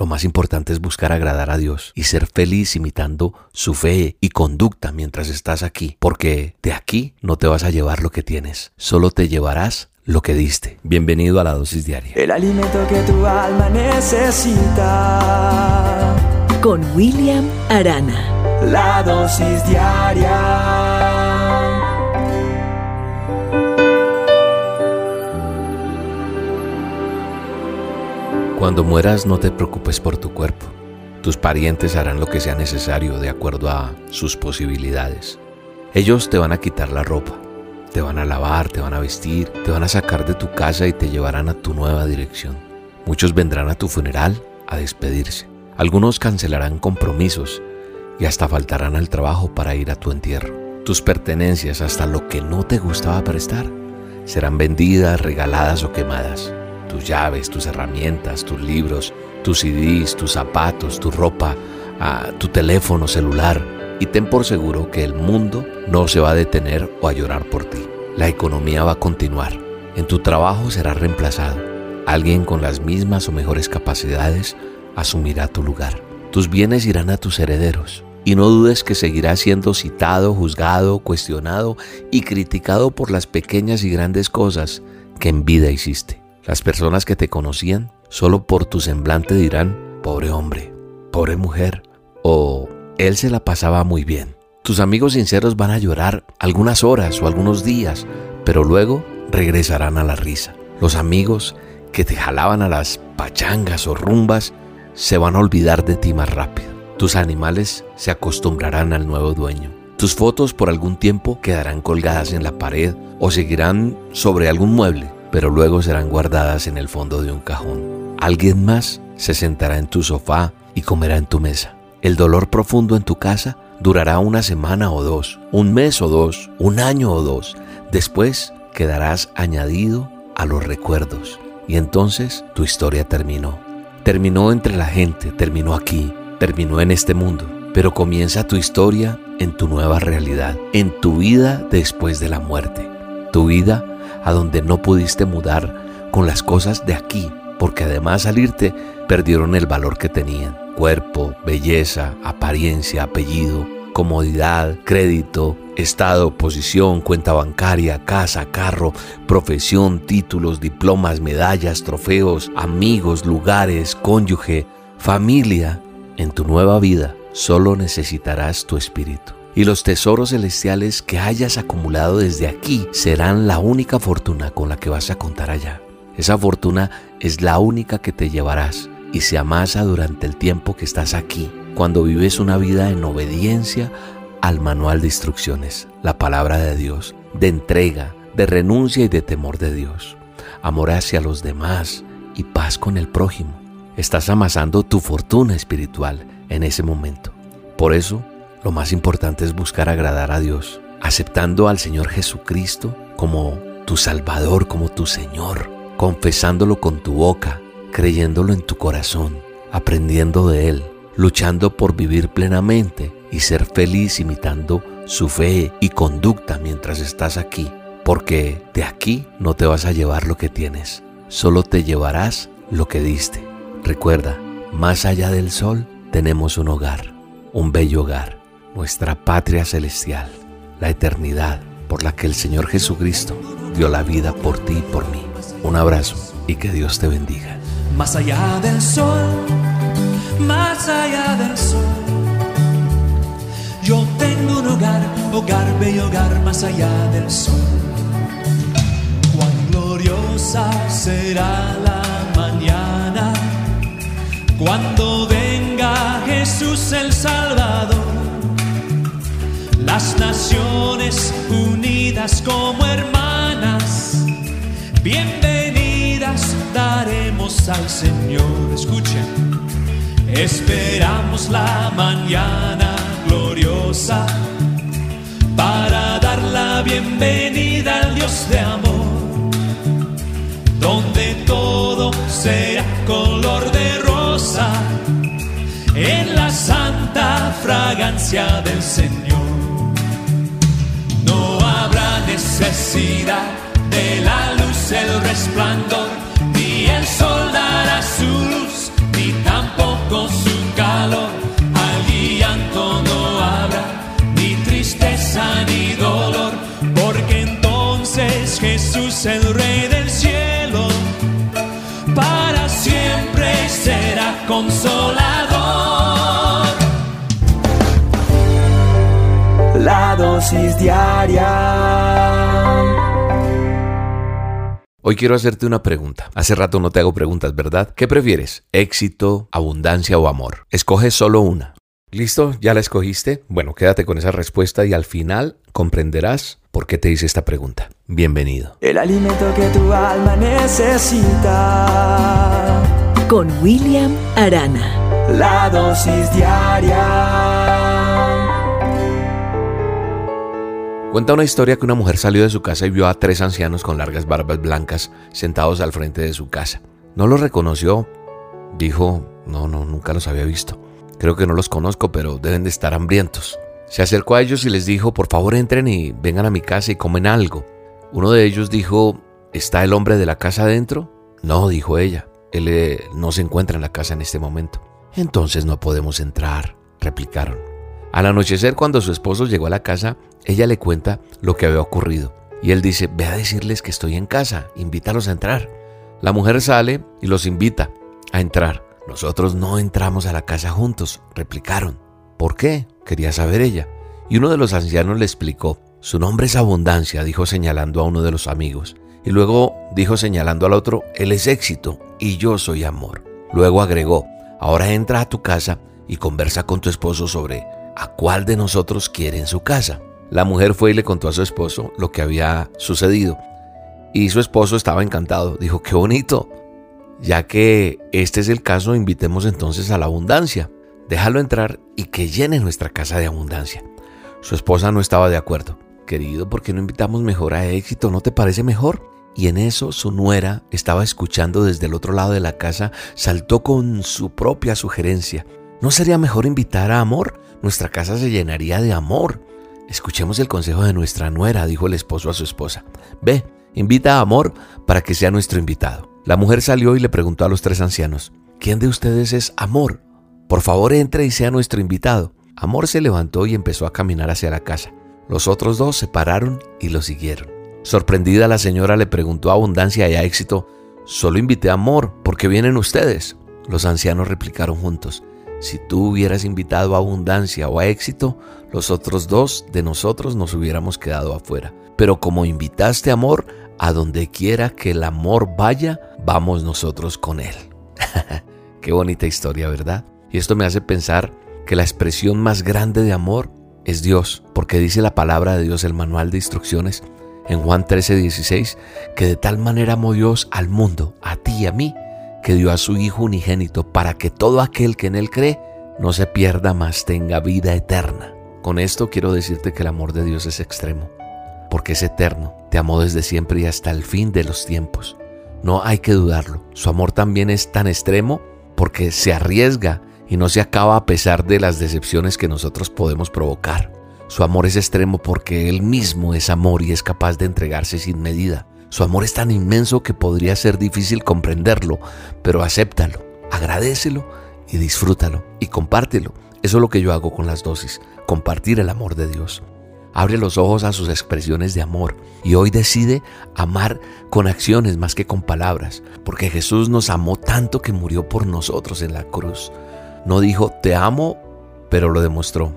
Lo más importante es buscar agradar a Dios y ser feliz imitando su fe y conducta mientras estás aquí, porque de aquí no te vas a llevar lo que tienes, solo te llevarás lo que diste. Bienvenido a la dosis diaria. El alimento que tu alma necesita. Con William Arana. La dosis diaria. Cuando mueras no te preocupes por tu cuerpo. Tus parientes harán lo que sea necesario de acuerdo a sus posibilidades. Ellos te van a quitar la ropa, te van a lavar, te van a vestir, te van a sacar de tu casa y te llevarán a tu nueva dirección. Muchos vendrán a tu funeral a despedirse. Algunos cancelarán compromisos y hasta faltarán al trabajo para ir a tu entierro. Tus pertenencias, hasta lo que no te gustaba prestar, serán vendidas, regaladas o quemadas tus llaves, tus herramientas, tus libros, tus CDs, tus zapatos, tu ropa, a tu teléfono celular y ten por seguro que el mundo no se va a detener o a llorar por ti. La economía va a continuar. En tu trabajo serás reemplazado. Alguien con las mismas o mejores capacidades asumirá tu lugar. Tus bienes irán a tus herederos. Y no dudes que seguirás siendo citado, juzgado, cuestionado y criticado por las pequeñas y grandes cosas que en vida hiciste. Las personas que te conocían solo por tu semblante dirán, pobre hombre, pobre mujer, o él se la pasaba muy bien. Tus amigos sinceros van a llorar algunas horas o algunos días, pero luego regresarán a la risa. Los amigos que te jalaban a las pachangas o rumbas se van a olvidar de ti más rápido. Tus animales se acostumbrarán al nuevo dueño. Tus fotos por algún tiempo quedarán colgadas en la pared o seguirán sobre algún mueble pero luego serán guardadas en el fondo de un cajón. Alguien más se sentará en tu sofá y comerá en tu mesa. El dolor profundo en tu casa durará una semana o dos, un mes o dos, un año o dos. Después quedarás añadido a los recuerdos y entonces tu historia terminó. Terminó entre la gente, terminó aquí, terminó en este mundo, pero comienza tu historia en tu nueva realidad, en tu vida después de la muerte, tu vida a donde no pudiste mudar con las cosas de aquí, porque además salirte perdieron el valor que tenían. Cuerpo, belleza, apariencia, apellido, comodidad, crédito, estado, posición, cuenta bancaria, casa, carro, profesión, títulos, diplomas, medallas, trofeos, amigos, lugares, cónyuge, familia. En tu nueva vida solo necesitarás tu espíritu y los tesoros celestiales que hayas acumulado desde aquí serán la única fortuna con la que vas a contar allá. Esa fortuna es la única que te llevarás y se amasa durante el tiempo que estás aquí, cuando vives una vida en obediencia al manual de instrucciones, la palabra de Dios, de entrega, de renuncia y de temor de Dios, amor hacia los demás y paz con el prójimo. Estás amasando tu fortuna espiritual en ese momento. Por eso, lo más importante es buscar agradar a Dios, aceptando al Señor Jesucristo como tu Salvador, como tu Señor, confesándolo con tu boca, creyéndolo en tu corazón, aprendiendo de Él, luchando por vivir plenamente y ser feliz imitando su fe y conducta mientras estás aquí, porque de aquí no te vas a llevar lo que tienes, solo te llevarás lo que diste. Recuerda, más allá del sol tenemos un hogar, un bello hogar nuestra patria celestial, la eternidad por la que el Señor Jesucristo dio la vida por ti y por mí. Un abrazo y que Dios te bendiga. Más allá del sol, más allá del sol, yo tengo un hogar, hogar, bello hogar, más allá del sol. Cuán gloriosa será la mañana cuando venga Jesús el Salvador las naciones unidas como hermanas, bienvenidas daremos al Señor. Escuchen, esperamos la mañana gloriosa para dar la bienvenida al Dios de amor, donde todo será color de rosa en la santa fragancia del Señor necesidad de la luz, el resplandor, ni el sol dará su luz, ni tampoco su calor, allí llanto no habrá, ni tristeza ni dolor, porque entonces Jesús el Rey del cielo, para siempre será consolador. La dosis diaria Hoy quiero hacerte una pregunta. Hace rato no te hago preguntas, ¿verdad? ¿Qué prefieres? ¿Éxito, abundancia o amor? Escoge solo una. ¿Listo? ¿Ya la escogiste? Bueno, quédate con esa respuesta y al final comprenderás por qué te hice esta pregunta. Bienvenido. El alimento que tu alma necesita. Con William Arana. La dosis diaria Cuenta una historia que una mujer salió de su casa y vio a tres ancianos con largas barbas blancas sentados al frente de su casa. No los reconoció. Dijo, no, no, nunca los había visto. Creo que no los conozco, pero deben de estar hambrientos. Se acercó a ellos y les dijo, por favor entren y vengan a mi casa y comen algo. Uno de ellos dijo, ¿está el hombre de la casa adentro? No, dijo ella, él eh, no se encuentra en la casa en este momento. Entonces no podemos entrar, replicaron. Al anochecer, cuando su esposo llegó a la casa, ella le cuenta lo que había ocurrido. Y él dice, ve a decirles que estoy en casa, invítalos a entrar. La mujer sale y los invita a entrar. Nosotros no entramos a la casa juntos, replicaron. ¿Por qué? quería saber ella. Y uno de los ancianos le explicó. Su nombre es Abundancia, dijo señalando a uno de los amigos. Y luego dijo señalando al otro, Él es éxito y yo soy amor. Luego agregó, ahora entra a tu casa y conversa con tu esposo sobre a cuál de nosotros quiere en su casa. La mujer fue y le contó a su esposo lo que había sucedido. Y su esposo estaba encantado. Dijo, qué bonito. Ya que este es el caso, invitemos entonces a la abundancia. Déjalo entrar y que llene nuestra casa de abundancia. Su esposa no estaba de acuerdo. Querido, ¿por qué no invitamos mejor a éxito? ¿No te parece mejor? Y en eso su nuera estaba escuchando desde el otro lado de la casa, saltó con su propia sugerencia. ¿No sería mejor invitar a amor? Nuestra casa se llenaría de amor. Escuchemos el consejo de nuestra nuera, dijo el esposo a su esposa. Ve, invita a Amor para que sea nuestro invitado. La mujer salió y le preguntó a los tres ancianos, ¿quién de ustedes es Amor? Por favor entre y sea nuestro invitado. Amor se levantó y empezó a caminar hacia la casa. Los otros dos se pararon y lo siguieron. Sorprendida la señora le preguntó a Abundancia y a Éxito, solo invité a Amor, ¿por qué vienen ustedes? Los ancianos replicaron juntos, si tú hubieras invitado a abundancia o a éxito, los otros dos de nosotros nos hubiéramos quedado afuera. Pero como invitaste amor, a donde quiera que el amor vaya, vamos nosotros con él. Qué bonita historia, ¿verdad? Y esto me hace pensar que la expresión más grande de amor es Dios, porque dice la palabra de Dios, el manual de instrucciones, en Juan 13, 16, que de tal manera amó Dios al mundo, a ti y a mí, que dio a su Hijo unigénito para que todo aquel que en Él cree no se pierda, más tenga vida eterna. Con esto quiero decirte que el amor de Dios es extremo, porque es eterno, te amó desde siempre y hasta el fin de los tiempos. No hay que dudarlo, su amor también es tan extremo porque se arriesga y no se acaba a pesar de las decepciones que nosotros podemos provocar. Su amor es extremo porque Él mismo es amor y es capaz de entregarse sin medida. Su amor es tan inmenso que podría ser difícil comprenderlo, pero acéptalo, agradecelo y disfrútalo y compártelo. Eso es lo que yo hago con las dosis, compartir el amor de Dios. Abre los ojos a sus expresiones de amor y hoy decide amar con acciones más que con palabras, porque Jesús nos amó tanto que murió por nosotros en la cruz. No dijo te amo, pero lo demostró.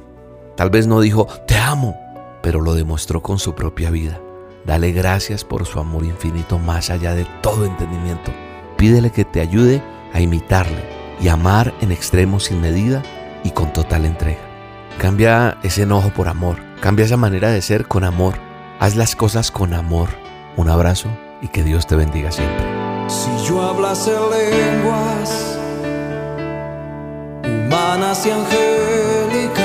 Tal vez no dijo te amo, pero lo demostró con su propia vida. Dale gracias por su amor infinito más allá de todo entendimiento. Pídele que te ayude a imitarle y amar en extremo sin medida y con total entrega. Cambia ese enojo por amor. Cambia esa manera de ser con amor. Haz las cosas con amor. Un abrazo y que Dios te bendiga siempre. Si yo hablase lenguas humanas y angélicas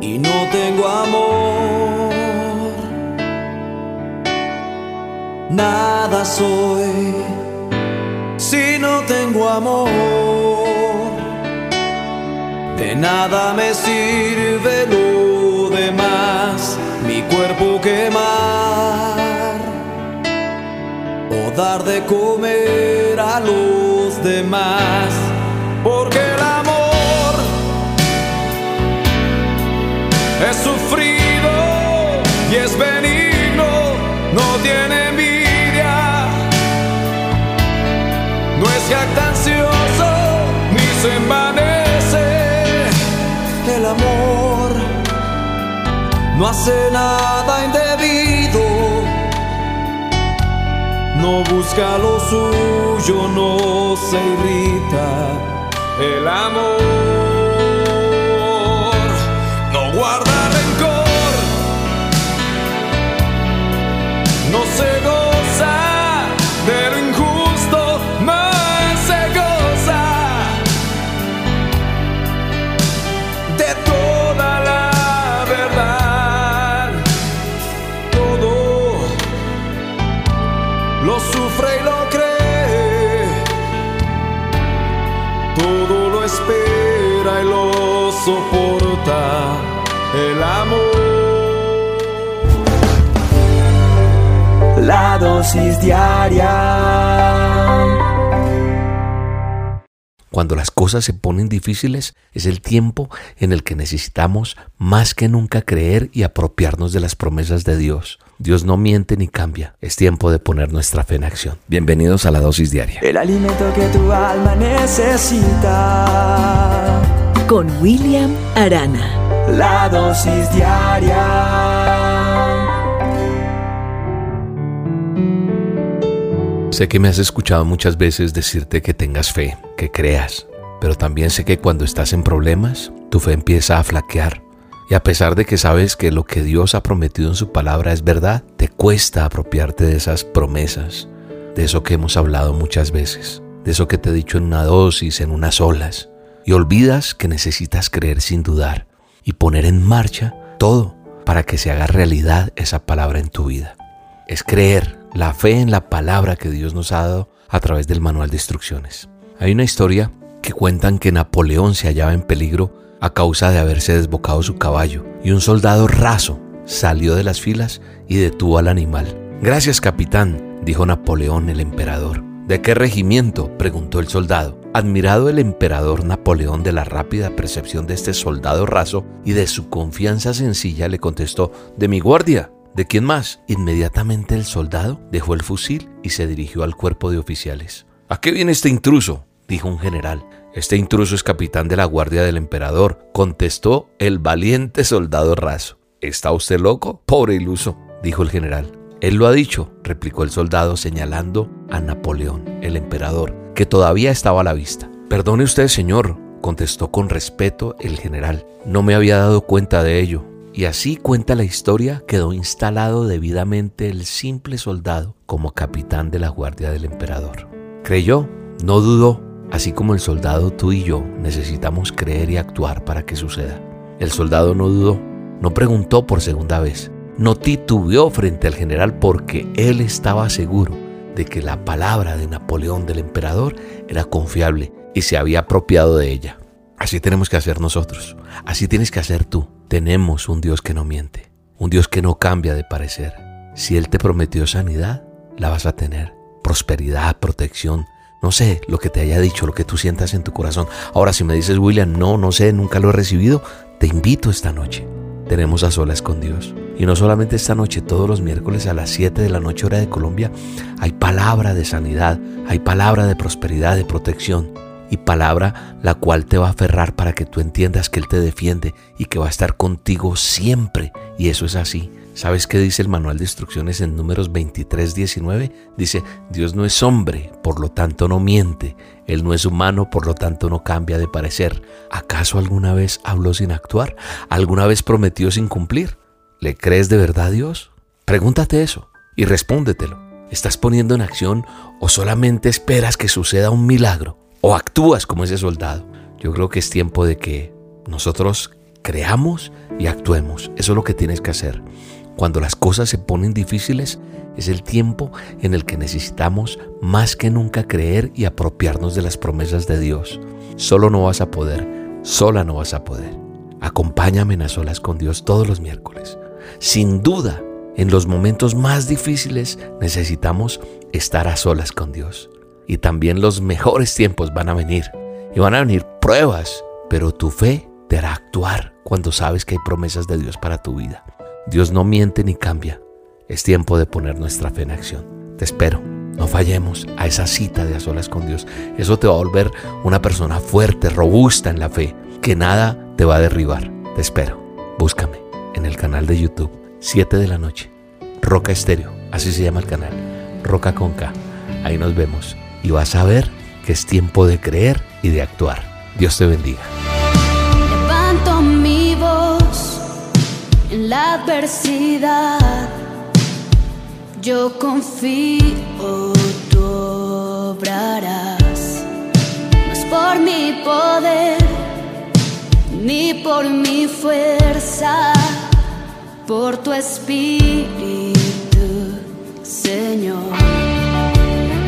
y no tengo amor, nada soy si no tengo amor. De nada me sirve lo demás, mi cuerpo quemar o dar de comer a los demás, porque el amor es sufrir. Ni se envanece. El amor no hace nada indebido, no busca lo suyo, no se irrita. El amor no guarda soporta. El amor. La dosis diaria. Cuando las cosas se ponen difíciles es el tiempo en el que necesitamos más que nunca creer y apropiarnos de las promesas de Dios. Dios no miente ni cambia. Es tiempo de poner nuestra fe en acción. Bienvenidos a la dosis diaria. El alimento que tu alma necesita. Con William Arana. La dosis diaria. Sé que me has escuchado muchas veces decirte que tengas fe, que creas, pero también sé que cuando estás en problemas, tu fe empieza a flaquear. Y a pesar de que sabes que lo que Dios ha prometido en su palabra es verdad, te cuesta apropiarte de esas promesas, de eso que hemos hablado muchas veces, de eso que te he dicho en una dosis, en unas olas, y olvidas que necesitas creer sin dudar y poner en marcha todo para que se haga realidad esa palabra en tu vida. Es creer la fe en la palabra que Dios nos ha dado a través del manual de instrucciones. Hay una historia que cuentan que Napoleón se hallaba en peligro a causa de haberse desbocado su caballo y un soldado raso salió de las filas y detuvo al animal. Gracias, capitán, dijo Napoleón el emperador. ¿De qué regimiento? preguntó el soldado. Admirado el emperador Napoleón de la rápida percepción de este soldado raso y de su confianza sencilla, le contestó, de mi guardia. ¿De quién más? Inmediatamente el soldado dejó el fusil y se dirigió al cuerpo de oficiales. ¿A qué viene este intruso? dijo un general. Este intruso es capitán de la guardia del emperador, contestó el valiente soldado raso. ¿Está usted loco? Pobre iluso, dijo el general. Él lo ha dicho, replicó el soldado señalando a Napoleón, el emperador, que todavía estaba a la vista. Perdone usted, señor, contestó con respeto el general. No me había dado cuenta de ello. Y así cuenta la historia, quedó instalado debidamente el simple soldado como capitán de la guardia del emperador. Creyó, no dudó, así como el soldado tú y yo necesitamos creer y actuar para que suceda. El soldado no dudó, no preguntó por segunda vez, no titubeó frente al general porque él estaba seguro de que la palabra de Napoleón del emperador era confiable y se había apropiado de ella. Así tenemos que hacer nosotros, así tienes que hacer tú. Tenemos un Dios que no miente, un Dios que no cambia de parecer. Si Él te prometió sanidad, la vas a tener. Prosperidad, protección, no sé lo que te haya dicho, lo que tú sientas en tu corazón. Ahora, si me dices, William, no, no sé, nunca lo he recibido, te invito esta noche. Tenemos a solas con Dios. Y no solamente esta noche, todos los miércoles a las 7 de la noche hora de Colombia, hay palabra de sanidad, hay palabra de prosperidad, de protección y palabra la cual te va a aferrar para que tú entiendas que Él te defiende y que va a estar contigo siempre. Y eso es así. ¿Sabes qué dice el manual de instrucciones en números 23, 19? Dice, Dios no es hombre, por lo tanto no miente. Él no es humano, por lo tanto no cambia de parecer. ¿Acaso alguna vez habló sin actuar? ¿Alguna vez prometió sin cumplir? ¿Le crees de verdad a Dios? Pregúntate eso y respóndetelo. ¿Estás poniendo en acción o solamente esperas que suceda un milagro? ¿O actúas como ese soldado? Yo creo que es tiempo de que nosotros creamos y actuemos. Eso es lo que tienes que hacer. Cuando las cosas se ponen difíciles, es el tiempo en el que necesitamos más que nunca creer y apropiarnos de las promesas de Dios. Solo no vas a poder, sola no vas a poder. Acompáñame en a solas con Dios todos los miércoles. Sin duda, en los momentos más difíciles necesitamos estar a solas con Dios. Y también los mejores tiempos van a venir. Y van a venir pruebas, pero tu fe te hará actuar cuando sabes que hay promesas de Dios para tu vida. Dios no miente ni cambia. Es tiempo de poner nuestra fe en acción. Te espero. No fallemos a esa cita de a solas con Dios. Eso te va a volver una persona fuerte, robusta en la fe, que nada te va a derribar. Te espero. Búscame en el canal de YouTube, 7 de la noche. Roca Estéreo, así se llama el canal. Roca con K. Ahí nos vemos. Y vas a ver que es tiempo de creer y de actuar. Dios te bendiga. La adversidad. Yo confío, tú obrarás. No es por mi poder ni por mi fuerza, por tu espíritu, Señor.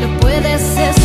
Lo puedes escuchar.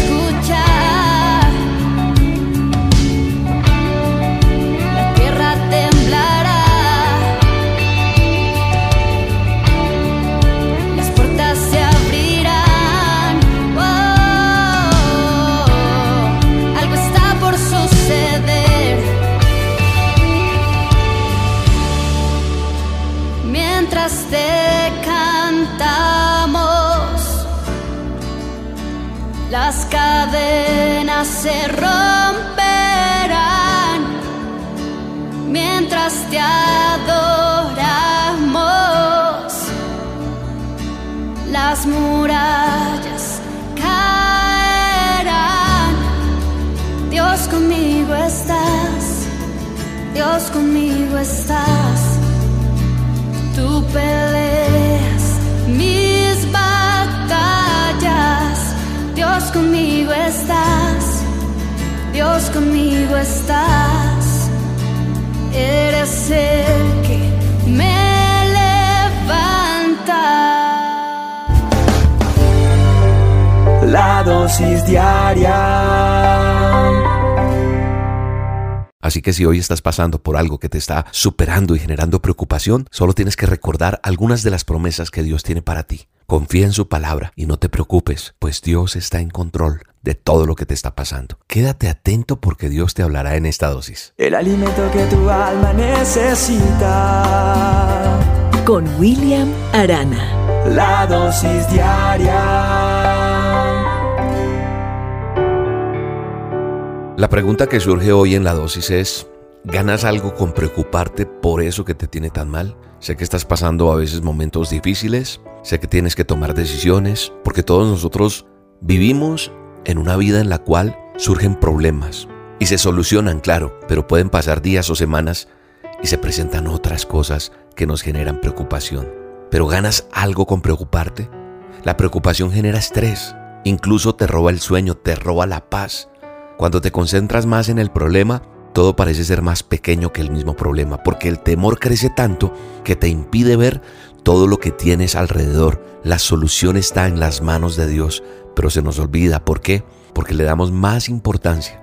Así que si hoy estás pasando por algo que te está superando y generando preocupación, solo tienes que recordar algunas de las promesas que Dios tiene para ti. Confía en su palabra y no te preocupes, pues Dios está en control de todo lo que te está pasando. Quédate atento porque Dios te hablará en esta dosis. El alimento que tu alma necesita. Con William Arana. La dosis diaria. La pregunta que surge hoy en la dosis es, ¿ganas algo con preocuparte por eso que te tiene tan mal? Sé que estás pasando a veces momentos difíciles, sé que tienes que tomar decisiones, porque todos nosotros vivimos en una vida en la cual surgen problemas y se solucionan, claro, pero pueden pasar días o semanas y se presentan otras cosas que nos generan preocupación. Pero ganas algo con preocuparte. La preocupación genera estrés, incluso te roba el sueño, te roba la paz. Cuando te concentras más en el problema, todo parece ser más pequeño que el mismo problema, porque el temor crece tanto que te impide ver todo lo que tienes alrededor. La solución está en las manos de Dios, pero se nos olvida. ¿Por qué? Porque le damos más importancia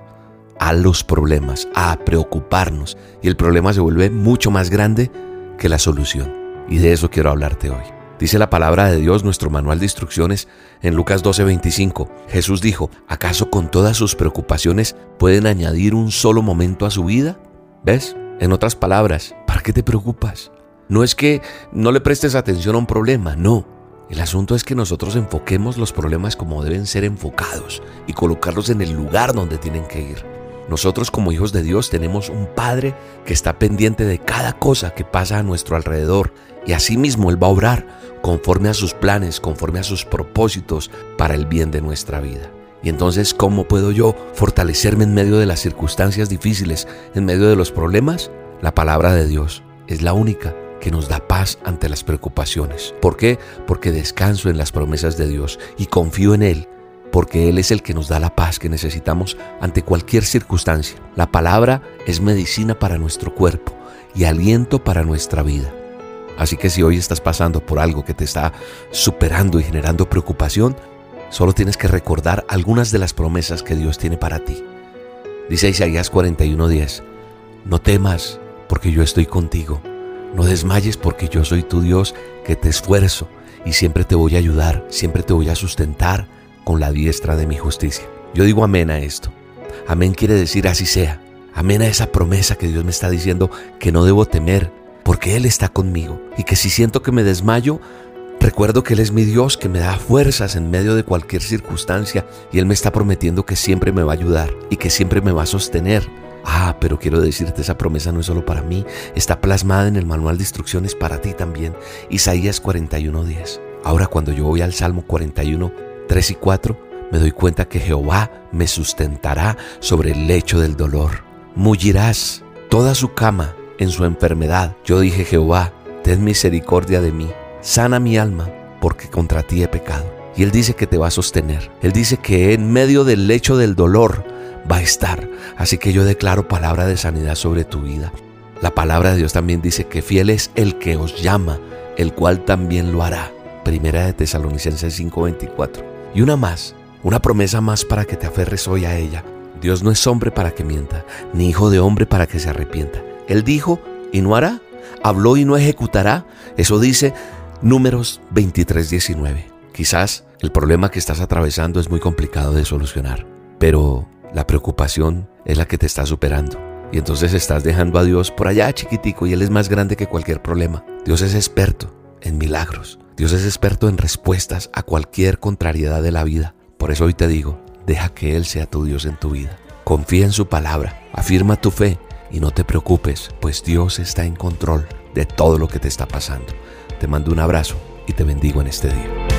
a los problemas, a preocuparnos, y el problema se vuelve mucho más grande que la solución. Y de eso quiero hablarte hoy. Dice la palabra de Dios, nuestro manual de instrucciones, en Lucas 12:25. Jesús dijo, ¿acaso con todas sus preocupaciones pueden añadir un solo momento a su vida? ¿Ves? En otras palabras, ¿para qué te preocupas? No es que no le prestes atención a un problema, no. El asunto es que nosotros enfoquemos los problemas como deben ser enfocados y colocarlos en el lugar donde tienen que ir. Nosotros como hijos de Dios tenemos un Padre que está pendiente de cada cosa que pasa a nuestro alrededor y asimismo Él va a obrar conforme a sus planes, conforme a sus propósitos para el bien de nuestra vida. Y entonces, ¿cómo puedo yo fortalecerme en medio de las circunstancias difíciles, en medio de los problemas? La palabra de Dios es la única que nos da paz ante las preocupaciones. ¿Por qué? Porque descanso en las promesas de Dios y confío en Él porque Él es el que nos da la paz que necesitamos ante cualquier circunstancia. La palabra es medicina para nuestro cuerpo y aliento para nuestra vida. Así que si hoy estás pasando por algo que te está superando y generando preocupación, solo tienes que recordar algunas de las promesas que Dios tiene para ti. Dice Isaías 41:10, no temas porque yo estoy contigo, no desmayes porque yo soy tu Dios que te esfuerzo y siempre te voy a ayudar, siempre te voy a sustentar con la diestra de mi justicia. Yo digo amén a esto. Amén quiere decir así sea. Amén a esa promesa que Dios me está diciendo que no debo temer, porque Él está conmigo. Y que si siento que me desmayo, recuerdo que Él es mi Dios, que me da fuerzas en medio de cualquier circunstancia. Y Él me está prometiendo que siempre me va a ayudar y que siempre me va a sostener. Ah, pero quiero decirte, esa promesa no es solo para mí, está plasmada en el manual de instrucciones para ti también. Isaías 41:10. Ahora cuando yo voy al Salmo 41, 3 y 4, me doy cuenta que Jehová me sustentará sobre el lecho del dolor. Mullirás toda su cama en su enfermedad. Yo dije, Jehová, ten misericordia de mí, sana mi alma, porque contra ti he pecado. Y Él dice que te va a sostener. Él dice que en medio del lecho del dolor va a estar. Así que yo declaro palabra de sanidad sobre tu vida. La palabra de Dios también dice que fiel es el que os llama, el cual también lo hará. Primera de Tesalonicenses 5:24. Y una más, una promesa más para que te aferres hoy a ella. Dios no es hombre para que mienta, ni hijo de hombre para que se arrepienta. Él dijo y no hará, habló y no ejecutará. Eso dice Números 23:19. Quizás el problema que estás atravesando es muy complicado de solucionar, pero la preocupación es la que te está superando. Y entonces estás dejando a Dios por allá chiquitico y Él es más grande que cualquier problema. Dios es experto en milagros. Dios es experto en respuestas a cualquier contrariedad de la vida. Por eso hoy te digo, deja que Él sea tu Dios en tu vida. Confía en su palabra, afirma tu fe y no te preocupes, pues Dios está en control de todo lo que te está pasando. Te mando un abrazo y te bendigo en este día.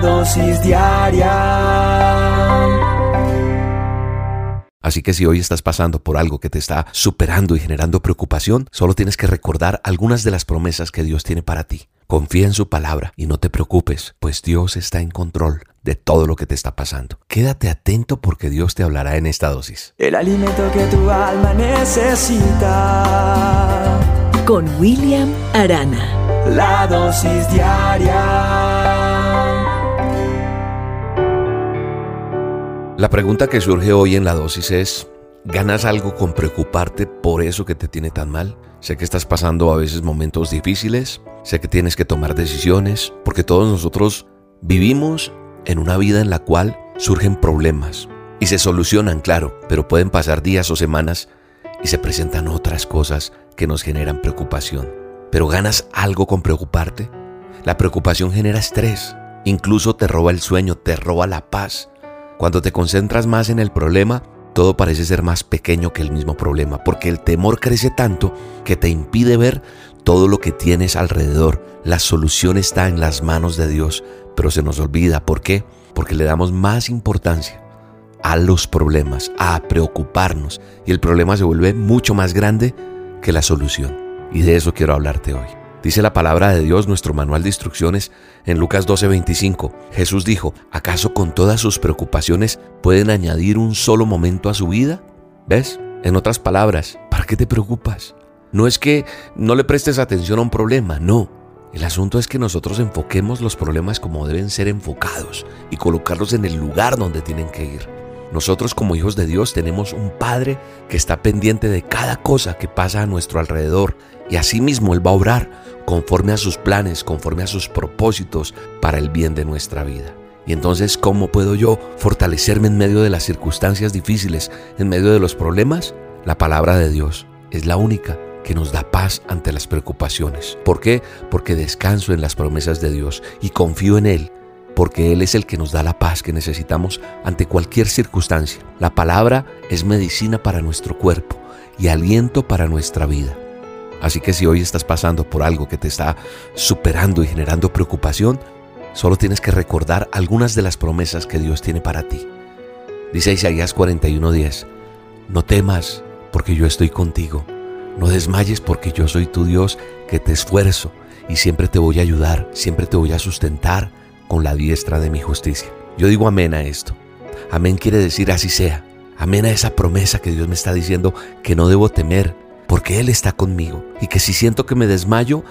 Dosis diaria Así que si hoy estás pasando por algo que te está superando y generando preocupación, solo tienes que recordar algunas de las promesas que Dios tiene para ti. Confía en su palabra y no te preocupes, pues Dios está en control de todo lo que te está pasando. Quédate atento porque Dios te hablará en esta dosis. El alimento que tu alma necesita. Con William Arana. La dosis diaria. La pregunta que surge hoy en la dosis es, ¿ganas algo con preocuparte por eso que te tiene tan mal? Sé que estás pasando a veces momentos difíciles, sé que tienes que tomar decisiones, porque todos nosotros vivimos en una vida en la cual surgen problemas y se solucionan, claro, pero pueden pasar días o semanas y se presentan otras cosas que nos generan preocupación. Pero ganas algo con preocuparte. La preocupación genera estrés, incluso te roba el sueño, te roba la paz. Cuando te concentras más en el problema, todo parece ser más pequeño que el mismo problema, porque el temor crece tanto que te impide ver todo lo que tienes alrededor. La solución está en las manos de Dios, pero se nos olvida. ¿Por qué? Porque le damos más importancia a los problemas, a preocuparnos, y el problema se vuelve mucho más grande que la solución. Y de eso quiero hablarte hoy. Dice la palabra de Dios, nuestro manual de instrucciones, en Lucas 12:25. Jesús dijo, ¿acaso con todas sus preocupaciones pueden añadir un solo momento a su vida? ¿Ves? En otras palabras, ¿para qué te preocupas? No es que no le prestes atención a un problema, no. El asunto es que nosotros enfoquemos los problemas como deben ser enfocados y colocarlos en el lugar donde tienen que ir. Nosotros como hijos de Dios tenemos un Padre que está pendiente de cada cosa que pasa a nuestro alrededor Y asimismo Él va a obrar conforme a sus planes, conforme a sus propósitos para el bien de nuestra vida. Y entonces, ¿cómo puedo yo fortalecerme en medio de las circunstancias difíciles, en medio de los problemas? La palabra de Dios es la única que nos da paz ante las preocupaciones. ¿Por qué? Porque descanso en las promesas de Dios y confío en Él, porque Él es el que nos da la paz que necesitamos ante cualquier circunstancia. La palabra es medicina para nuestro cuerpo y aliento para nuestra vida. Así que si hoy estás pasando por algo que te está superando y generando preocupación, solo tienes que recordar algunas de las promesas que Dios tiene para ti. Dice Isaías 41:10, no temas porque yo estoy contigo, no desmayes porque yo soy tu Dios que te esfuerzo y siempre te voy a ayudar, siempre te voy a sustentar con la diestra de mi justicia. Yo digo amén a esto. Amén quiere decir así sea. Amén a esa promesa que Dios me está diciendo que no debo temer, porque Él está conmigo y que si siento que me desmayo,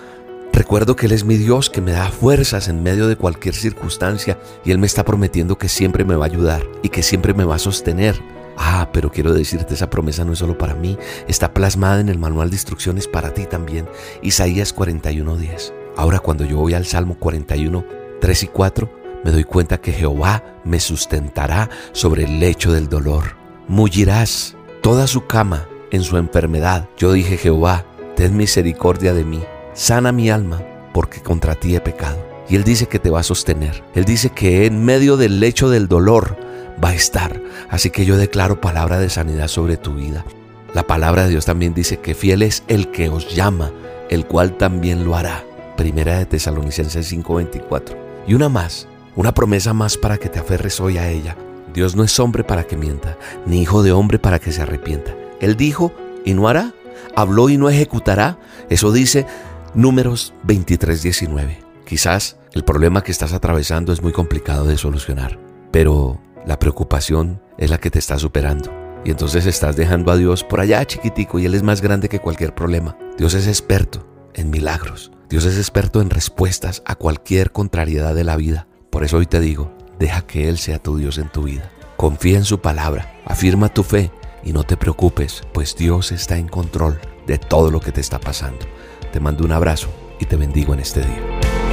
recuerdo que Él es mi Dios que me da fuerzas en medio de cualquier circunstancia y Él me está prometiendo que siempre me va a ayudar y que siempre me va a sostener. Ah, pero quiero decirte, esa promesa no es solo para mí, está plasmada en el manual de instrucciones para ti también, Isaías 41:10. Ahora cuando yo voy al Salmo 41, 3 y 4, me doy cuenta que Jehová me sustentará sobre el lecho del dolor. Mullirás toda su cama en su enfermedad. Yo dije, Jehová, ten misericordia de mí, sana mi alma, porque contra ti he pecado. Y Él dice que te va a sostener. Él dice que en medio del lecho del dolor va a estar. Así que yo declaro palabra de sanidad sobre tu vida. La palabra de Dios también dice que fiel es el que os llama, el cual también lo hará. Primera de Tesalonicenses 5:24. Y una más, una promesa más para que te aferres hoy a ella. Dios no es hombre para que mienta, ni hijo de hombre para que se arrepienta. Él dijo y no hará, habló y no ejecutará. Eso dice Números 23:19. Quizás el problema que estás atravesando es muy complicado de solucionar, pero la preocupación es la que te está superando. Y entonces estás dejando a Dios por allá chiquitico y Él es más grande que cualquier problema. Dios es experto en milagros. Dios es experto en respuestas a cualquier contrariedad de la vida. Por eso hoy te digo, deja que Él sea tu Dios en tu vida. Confía en su palabra, afirma tu fe y no te preocupes, pues Dios está en control de todo lo que te está pasando. Te mando un abrazo y te bendigo en este día.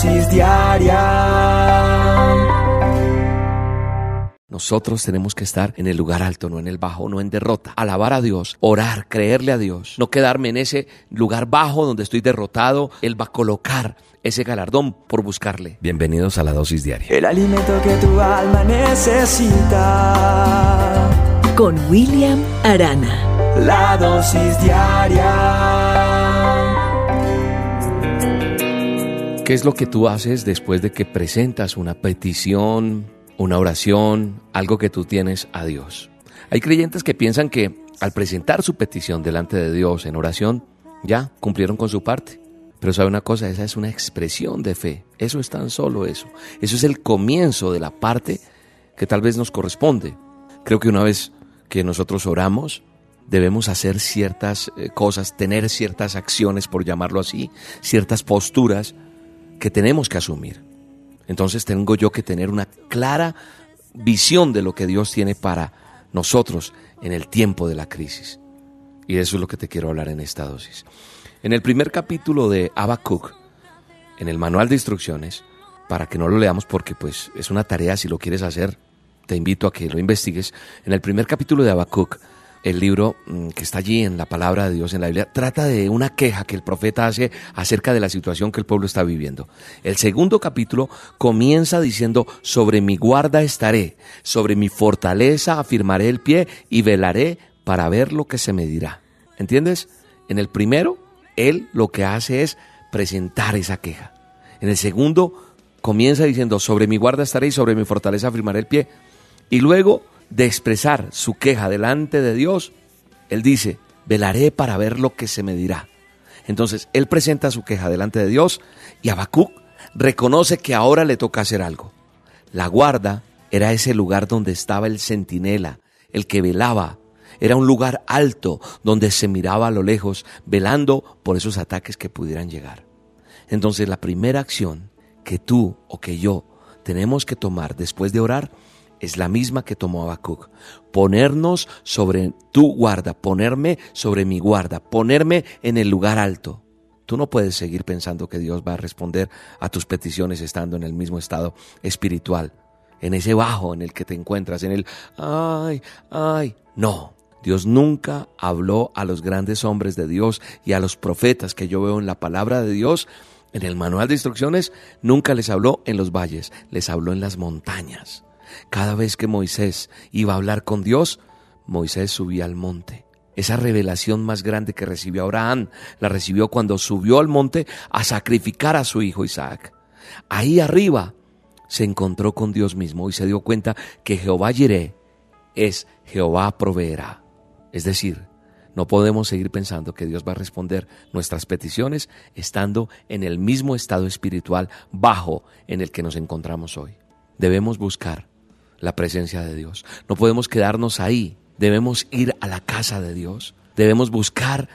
Dosis diaria Nosotros tenemos que estar en el lugar alto, no en el bajo, no en derrota. Alabar a Dios, orar, creerle a Dios. No quedarme en ese lugar bajo donde estoy derrotado. Él va a colocar ese galardón por buscarle. Bienvenidos a la dosis diaria. El alimento que tu alma necesita. Con William Arana. La dosis diaria ¿Qué es lo que tú haces después de que presentas una petición, una oración, algo que tú tienes a Dios? Hay creyentes que piensan que al presentar su petición delante de Dios en oración, ya cumplieron con su parte. Pero sabe una cosa, esa es una expresión de fe. Eso es tan solo eso. Eso es el comienzo de la parte que tal vez nos corresponde. Creo que una vez que nosotros oramos, debemos hacer ciertas eh, cosas, tener ciertas acciones, por llamarlo así, ciertas posturas que tenemos que asumir. Entonces tengo yo que tener una clara visión de lo que Dios tiene para nosotros en el tiempo de la crisis. Y eso es lo que te quiero hablar en esta dosis. En el primer capítulo de Habacuc, en el manual de instrucciones, para que no lo leamos porque pues es una tarea si lo quieres hacer, te invito a que lo investigues. En el primer capítulo de Habacuc, el libro mm, que está allí en la palabra de Dios en la Biblia, trata de una queja que el profeta hace acerca de la situación que el pueblo está viviendo. El segundo capítulo comienza diciendo, sobre mi guarda estaré, sobre mi fortaleza afirmaré el pie y velaré para ver lo que se me dirá. ¿Entiendes? En el primero, él lo que hace es presentar esa queja. En el segundo, comienza diciendo, sobre mi guarda estaré y sobre mi fortaleza afirmaré el pie. Y luego de expresar su queja delante de Dios, él dice, velaré para ver lo que se me dirá. Entonces, él presenta su queja delante de Dios y Habacuc reconoce que ahora le toca hacer algo. La guarda era ese lugar donde estaba el centinela, el que velaba. Era un lugar alto donde se miraba a lo lejos, velando por esos ataques que pudieran llegar. Entonces, la primera acción que tú o que yo tenemos que tomar después de orar es la misma que tomó Habacuc. Ponernos sobre tu guarda, ponerme sobre mi guarda, ponerme en el lugar alto. Tú no puedes seguir pensando que Dios va a responder a tus peticiones estando en el mismo estado espiritual, en ese bajo en el que te encuentras, en el ay, ay. No, Dios nunca habló a los grandes hombres de Dios y a los profetas que yo veo en la palabra de Dios. En el manual de instrucciones nunca les habló en los valles, les habló en las montañas. Cada vez que Moisés iba a hablar con Dios, Moisés subía al monte. Esa revelación más grande que recibió Abraham la recibió cuando subió al monte a sacrificar a su hijo Isaac. Ahí arriba se encontró con Dios mismo y se dio cuenta que Jehová Jireh es Jehová proveerá. Es decir, no podemos seguir pensando que Dios va a responder nuestras peticiones estando en el mismo estado espiritual bajo en el que nos encontramos hoy. Debemos buscar la presencia de Dios. No podemos quedarnos ahí. Debemos ir a la casa de Dios. Debemos buscar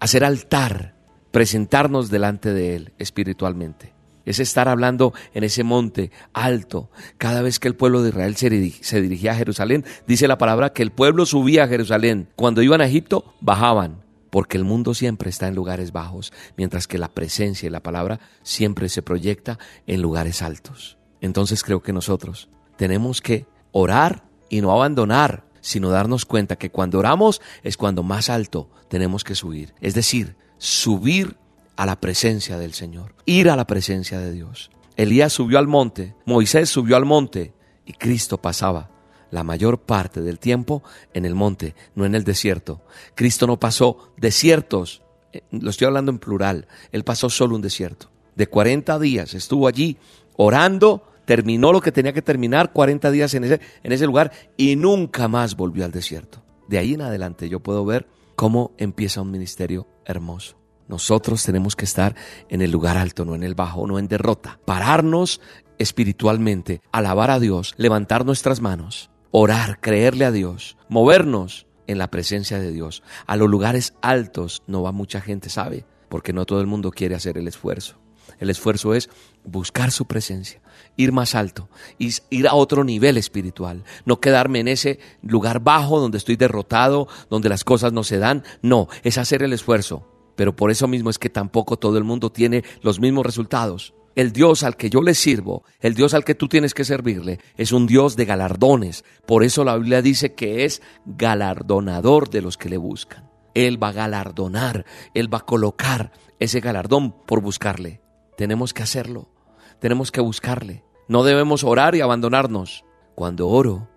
hacer altar, presentarnos delante de Él espiritualmente. Es estar hablando en ese monte alto. Cada vez que el pueblo de Israel se, dirigía a Jerusalén, dice la palabra que el pueblo subía a Jerusalén. Cuando iban a Egipto, bajaban. Porque el mundo siempre está en lugares bajos, mientras que la presencia y la palabra siempre se proyecta en lugares altos. Entonces creo que nosotros tenemos que orar y no abandonar, sino darnos cuenta que cuando oramos es cuando más alto tenemos que subir. Es decir, subir a la presencia del Señor, ir a la presencia de Dios. Elías subió al monte, Moisés subió al monte y Cristo pasaba la mayor parte del tiempo en el monte, no en el desierto. Cristo no pasó desiertos, eh, lo estoy hablando en plural, Él pasó solo un desierto. De 40 días estuvo allí orando terminó lo que tenía que terminar, 40 días en ese, lugar y nunca más volvió al desierto. De ahí en adelante yo puedo ver cómo empieza un ministerio hermoso. Nosotros tenemos que estar en el lugar alto, no en el bajo, no en derrota. Pararnos espiritualmente, alabar a Dios, levantar nuestras manos, orar, creerle a Dios, movernos en la presencia de Dios. A los lugares altos no va mucha gente, ¿sabe? Porque no todo el mundo quiere hacer el esfuerzo. El esfuerzo es buscar su presencia, ir más alto, ir a otro nivel espiritual, no quedarme en ese lugar bajo donde estoy derrotado, donde las cosas no se dan. No, es hacer el esfuerzo. Pero por eso mismo es que tampoco todo el mundo tiene los mismos resultados. El Dios al que yo le sirvo, el Dios al que tú tienes que servirle, es un Dios de galardones. Por eso la Biblia dice que es galardonador de los que le buscan. Él va a galardonar, Él va a colocar ese galardón por buscarle. Tenemos que hacerlo, tenemos que buscarle. No debemos orar y abandonarnos. Cuando oro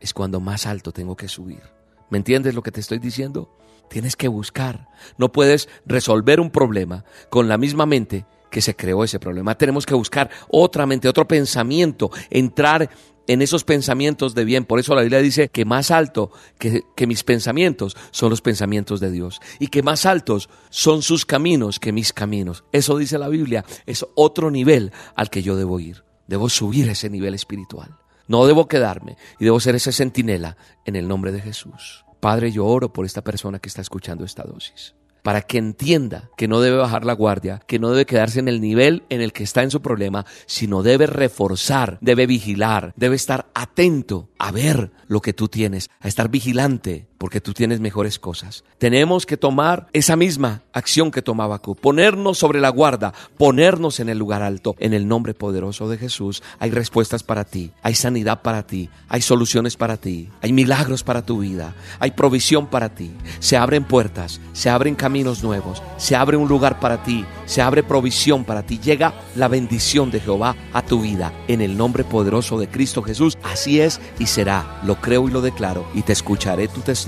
es cuando más alto tengo que subir. ¿Me entiendes lo que te estoy diciendo? Tienes que buscar. No puedes resolver un problema con la misma mente que se creó ese problema. Tenemos que buscar otra mente, otro pensamiento, entrar en esos pensamientos de bien. Por eso la Biblia dice que más alto que, que, mis pensamientos son los pensamientos de Dios y que más altos son sus caminos que mis caminos. Eso dice la Biblia, es otro nivel al que yo debo ir. Debo subir ese nivel espiritual. No debo quedarme y debo ser ese centinela en el nombre de Jesús. Padre, yo oro por esta persona que está escuchando esta dosis. Para que entienda que no debe bajar la guardia, que no debe quedarse en el nivel en el que está en su problema, sino debe reforzar, debe vigilar, debe estar atento a ver lo que tú tienes, a estar vigilante, porque tú tienes mejores cosas. Tenemos que tomar esa misma acción que tomaba Habacuc, ponernos sobre la guarda, ponernos en el lugar alto. En el nombre poderoso de Jesús hay respuestas para ti, hay sanidad para ti, hay soluciones para ti, hay milagros para tu vida, hay provisión para ti. Se abren puertas, se abren caminos nuevos, se abre un lugar para ti, se abre provisión para ti. Llega la bendición de Jehová a tu vida. En el nombre poderoso de Cristo Jesús, así es y será. Lo creo y lo declaro y te escucharé tu testimonio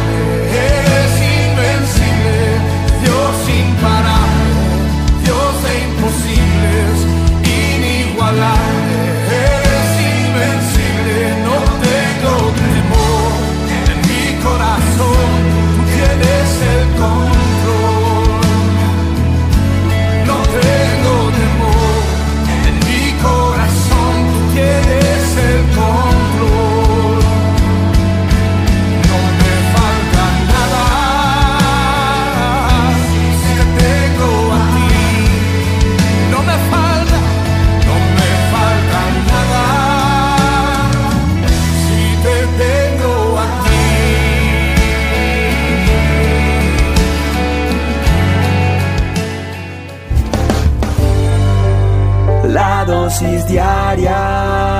La dosis diaria